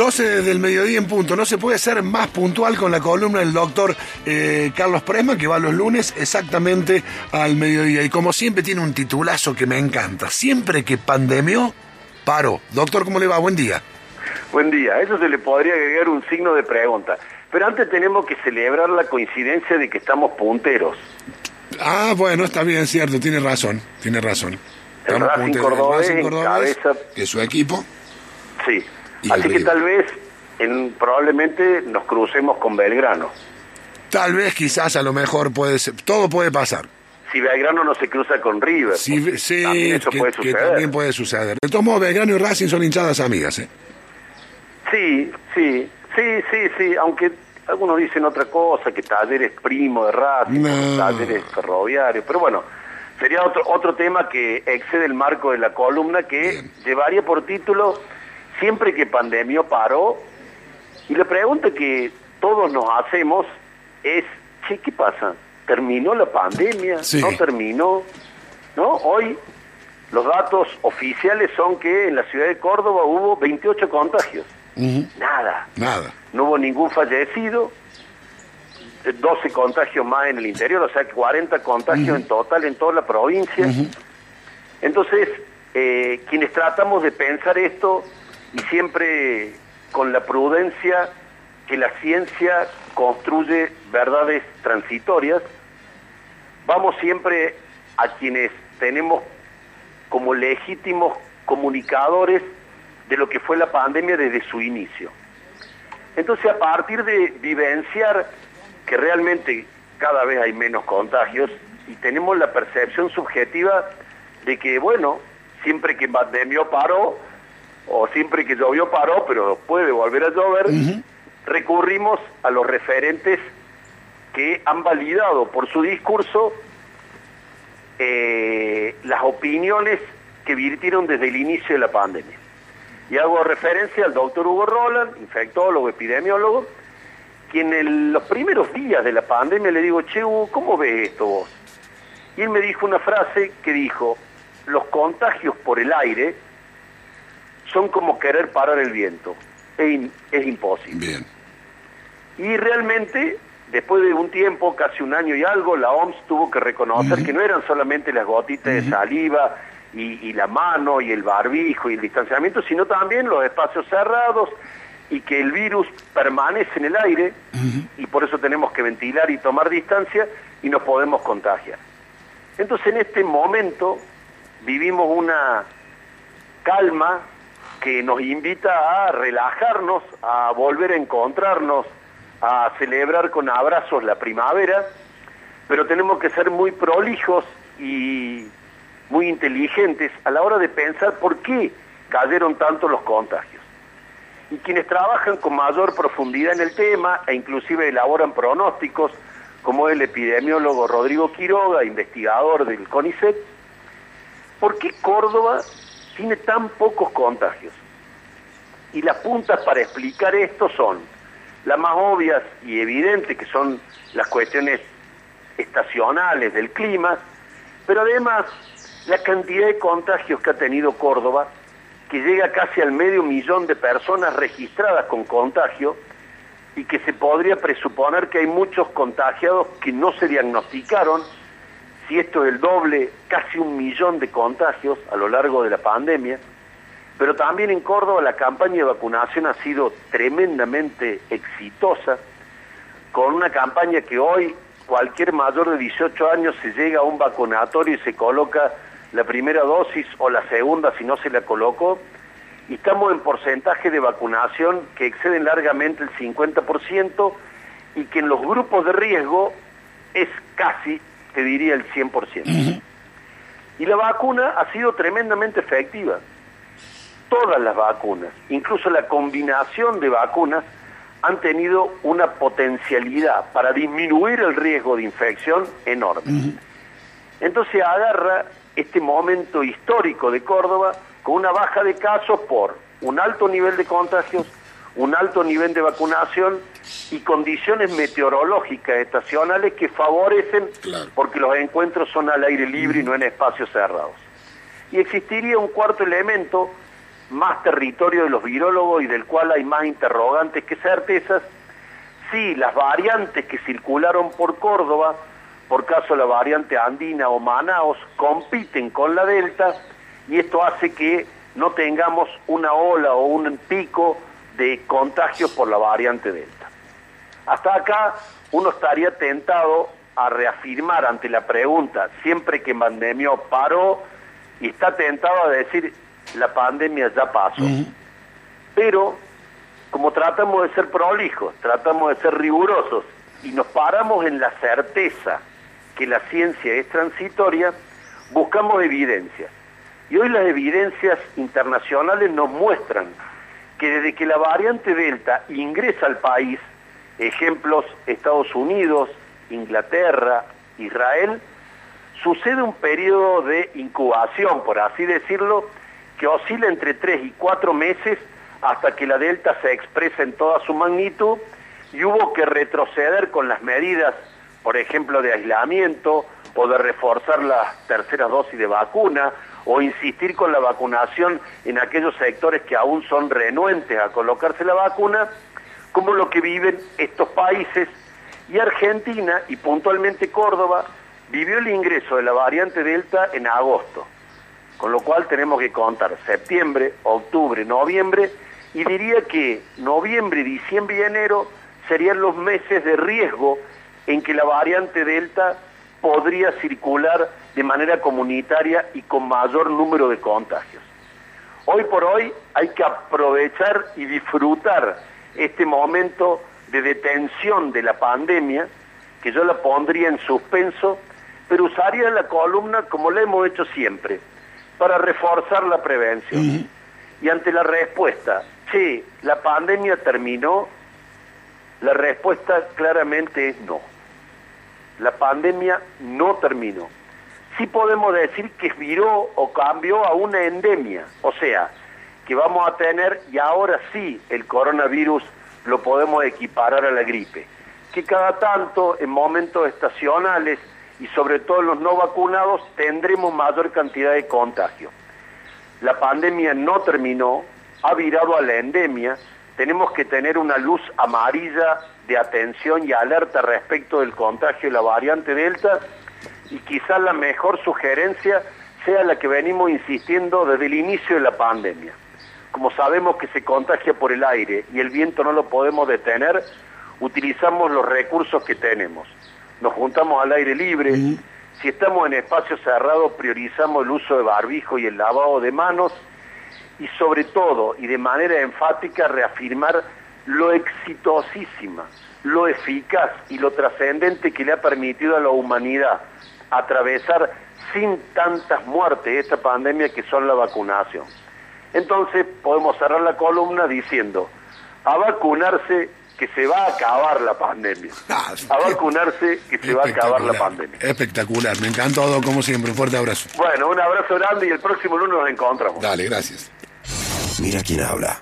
12 del mediodía en punto. No se puede ser más puntual con la columna del doctor eh, Carlos Presma, que va los lunes exactamente al mediodía. Y como siempre tiene un titulazo que me encanta. Siempre que pandemió, paró. Doctor, ¿cómo le va? Buen día. Buen día. Eso se le podría agregar un signo de pregunta. Pero antes tenemos que celebrar la coincidencia de que estamos punteros. Ah, bueno, está bien, cierto, tiene razón, tiene razón. El Estamos Racing punteros. El Cordobés Racing Cordobés, encabeza- que es su equipo. Sí. Así que tal vez en, probablemente nos crucemos con Belgrano. Tal vez, quizás, a lo mejor puede ser. Todo puede pasar. Si Belgrano no se cruza con River. Sí, porque sí también eso que, puede que suceder. también puede suceder. De todos modos, Belgrano y Racing son hinchadas amigas, ¿eh? Sí, sí, sí, sí, sí, aunque algunos dicen otra cosa, que Talleres es primo de Racing, No. Talleres es ferroviario, pero bueno, sería otro, otro tema que excede el marco de la columna que Bien. llevaría por título Siempre que pandemia paró, y la pregunta que todos nos hacemos es, che, ¿qué pasa? ¿Terminó la pandemia? Sí. ¿No terminó? ¿No? Hoy los datos oficiales son que en la ciudad de Córdoba hubo 28 contagios. Nada. Nada. No hubo ningún fallecido, eh, 12 contagios más en el interior, o sea, 40 contagios en total en toda la provincia. Entonces, eh, quienes tratamos de pensar esto y siempre con la prudencia que la ciencia construye verdades transitorias, vamos siempre a quienes tenemos como legítimos comunicadores de lo que fue la pandemia desde su inicio. Entonces, a partir de vivenciar que realmente cada vez hay menos contagios y tenemos la percepción subjetiva de que, bueno, siempre que pandemia paró, o siempre que llovió paró, pero puede volver a llover, recurrimos a los referentes que han validado por su discurso eh, las opiniones que virtieron desde el inicio de la pandemia. Y hago referencia al doctor Hugo Roland, infectólogo, epidemiólogo, quien en los primeros días de la pandemia le digo, che, Hugo, ¿cómo ves esto vos? Y él me dijo una frase que dijo, los contagios por el aire son como querer parar el viento, es, in- es imposible. Bien. Y realmente, después de un tiempo, casi un año y algo, la OMS tuvo que reconocer que no eran solamente las gotitas de saliva y, y la mano y el barbijo y el distanciamiento, sino también los espacios cerrados y que el virus permanece en el aire y por eso tenemos que ventilar y tomar distancia y nos podemos contagiar. Entonces en este momento vivimos una calma que nos invita a relajarnos, a volver a encontrarnos, a celebrar con abrazos la primavera, pero tenemos que ser muy prolijos y muy inteligentes a la hora de pensar por qué cayeron tanto los contagios. Y quienes trabajan con mayor profundidad en el tema e inclusive elaboran pronósticos, como el epidemiólogo Rodrigo Quiroga, investigador del CONICET, ¿por qué Córdoba tiene tan pocos contagios? Y las puntas para explicar esto son las más obvias y evidentes, que son las cuestiones estacionales del clima, pero además la cantidad de contagios que ha tenido Córdoba, que llega casi al medio millón de personas registradas con contagio, y que se podría presuponer que hay muchos contagiados que no se diagnosticaron, si esto es el doble, casi un millón de contagios a lo largo de la pandemia, pero también en Córdoba la campaña de vacunación ha sido tremendamente exitosa, con una campaña que hoy cualquier mayor de 18 años se llega a un vacunatorio y se coloca la primera dosis o la segunda si no se la colocó, y estamos en porcentaje de vacunación que exceden largamente el 50% y que en los grupos de riesgo es casi, te diría, el 100%. Y la vacuna ha sido tremendamente efectiva. Todas las vacunas, incluso la combinación de vacunas, han tenido una potencialidad para disminuir el riesgo de infección enorme. Entonces agarra este momento histórico de Córdoba con una baja de casos por un alto nivel de contagios, un alto nivel de vacunación y condiciones meteorológicas estacionales que favorecen Claro. porque los encuentros son al aire libre y no en espacios cerrados. Y existiría un cuarto elemento más territorio de los virólogos y del cual hay más interrogantes que certezas, si las variantes que circularon por Córdoba, por caso la variante andina o Manaos, compiten con la Delta y esto hace que no tengamos una ola o un pico de contagios por la variante Delta. Hasta acá uno estaría tentado a reafirmar ante la pregunta, siempre que pandemia paró, y está tentado a decir, la pandemia ya pasó. Pero, como tratamos de ser prolijos, tratamos de ser rigurosos, y nos paramos en la certeza que la ciencia es transitoria, buscamos evidencias. Y hoy las evidencias internacionales nos muestran que desde que la variante Delta ingresa al país, ejemplos Estados Unidos, Inglaterra, Israel, sucede un periodo de incubación, por así decirlo, que oscila entre tres y cuatro meses hasta que la delta se expresa en toda su magnitud y hubo que retroceder con las medidas, por ejemplo, de aislamiento o de reforzar las terceras dosis de vacuna o insistir con la vacunación en aquellos sectores que aún son renuentes a colocarse la vacuna, como lo que viven estos países. Y Argentina y puntualmente Córdoba vivió el ingreso de la variante Delta en agosto, con lo cual tenemos que contar septiembre, octubre, noviembre y diría que noviembre, diciembre y enero serían los meses de riesgo en que la variante Delta podría circular de manera comunitaria y con mayor número de contagios. Hoy por hoy hay que aprovechar y disfrutar este momento de detención de la pandemia, que yo la pondría en suspenso, pero usaría la columna como la hemos hecho siempre, para reforzar la prevención. Y ante la respuesta, sí, la pandemia terminó, la respuesta claramente es no. La pandemia no terminó. Sí podemos decir que viró o cambió a una endemia, o sea, que vamos a tener, y ahora sí, el coronavirus lo podemos equiparar a la gripe, que cada tanto en momentos estacionales y sobre todo los no vacunados tendremos mayor cantidad de contagio. La pandemia no terminó, ha virado a la endemia, tenemos que tener una luz amarilla de atención y alerta respecto del contagio de la variante Delta y quizás la mejor sugerencia sea la que venimos insistiendo desde el inicio de la pandemia como sabemos que se contagia por el aire y el viento no lo podemos detener, utilizamos los recursos que tenemos. Nos juntamos al aire libre, si estamos en espacios cerrados priorizamos el uso de barbijo y el lavado de manos y sobre todo y de manera enfática reafirmar lo exitosísima, lo eficaz y lo trascendente que le ha permitido a la humanidad atravesar sin tantas muertes esta pandemia que son la vacunación. Entonces podemos cerrar la columna diciendo, a vacunarse que se va a acabar la pandemia. Ah, a vacunarse que se va a acabar la pandemia. Espectacular, me encantó todo como siempre, un fuerte abrazo. Bueno, un abrazo grande y el próximo lunes nos encontramos. Dale, gracias. Mira quién habla.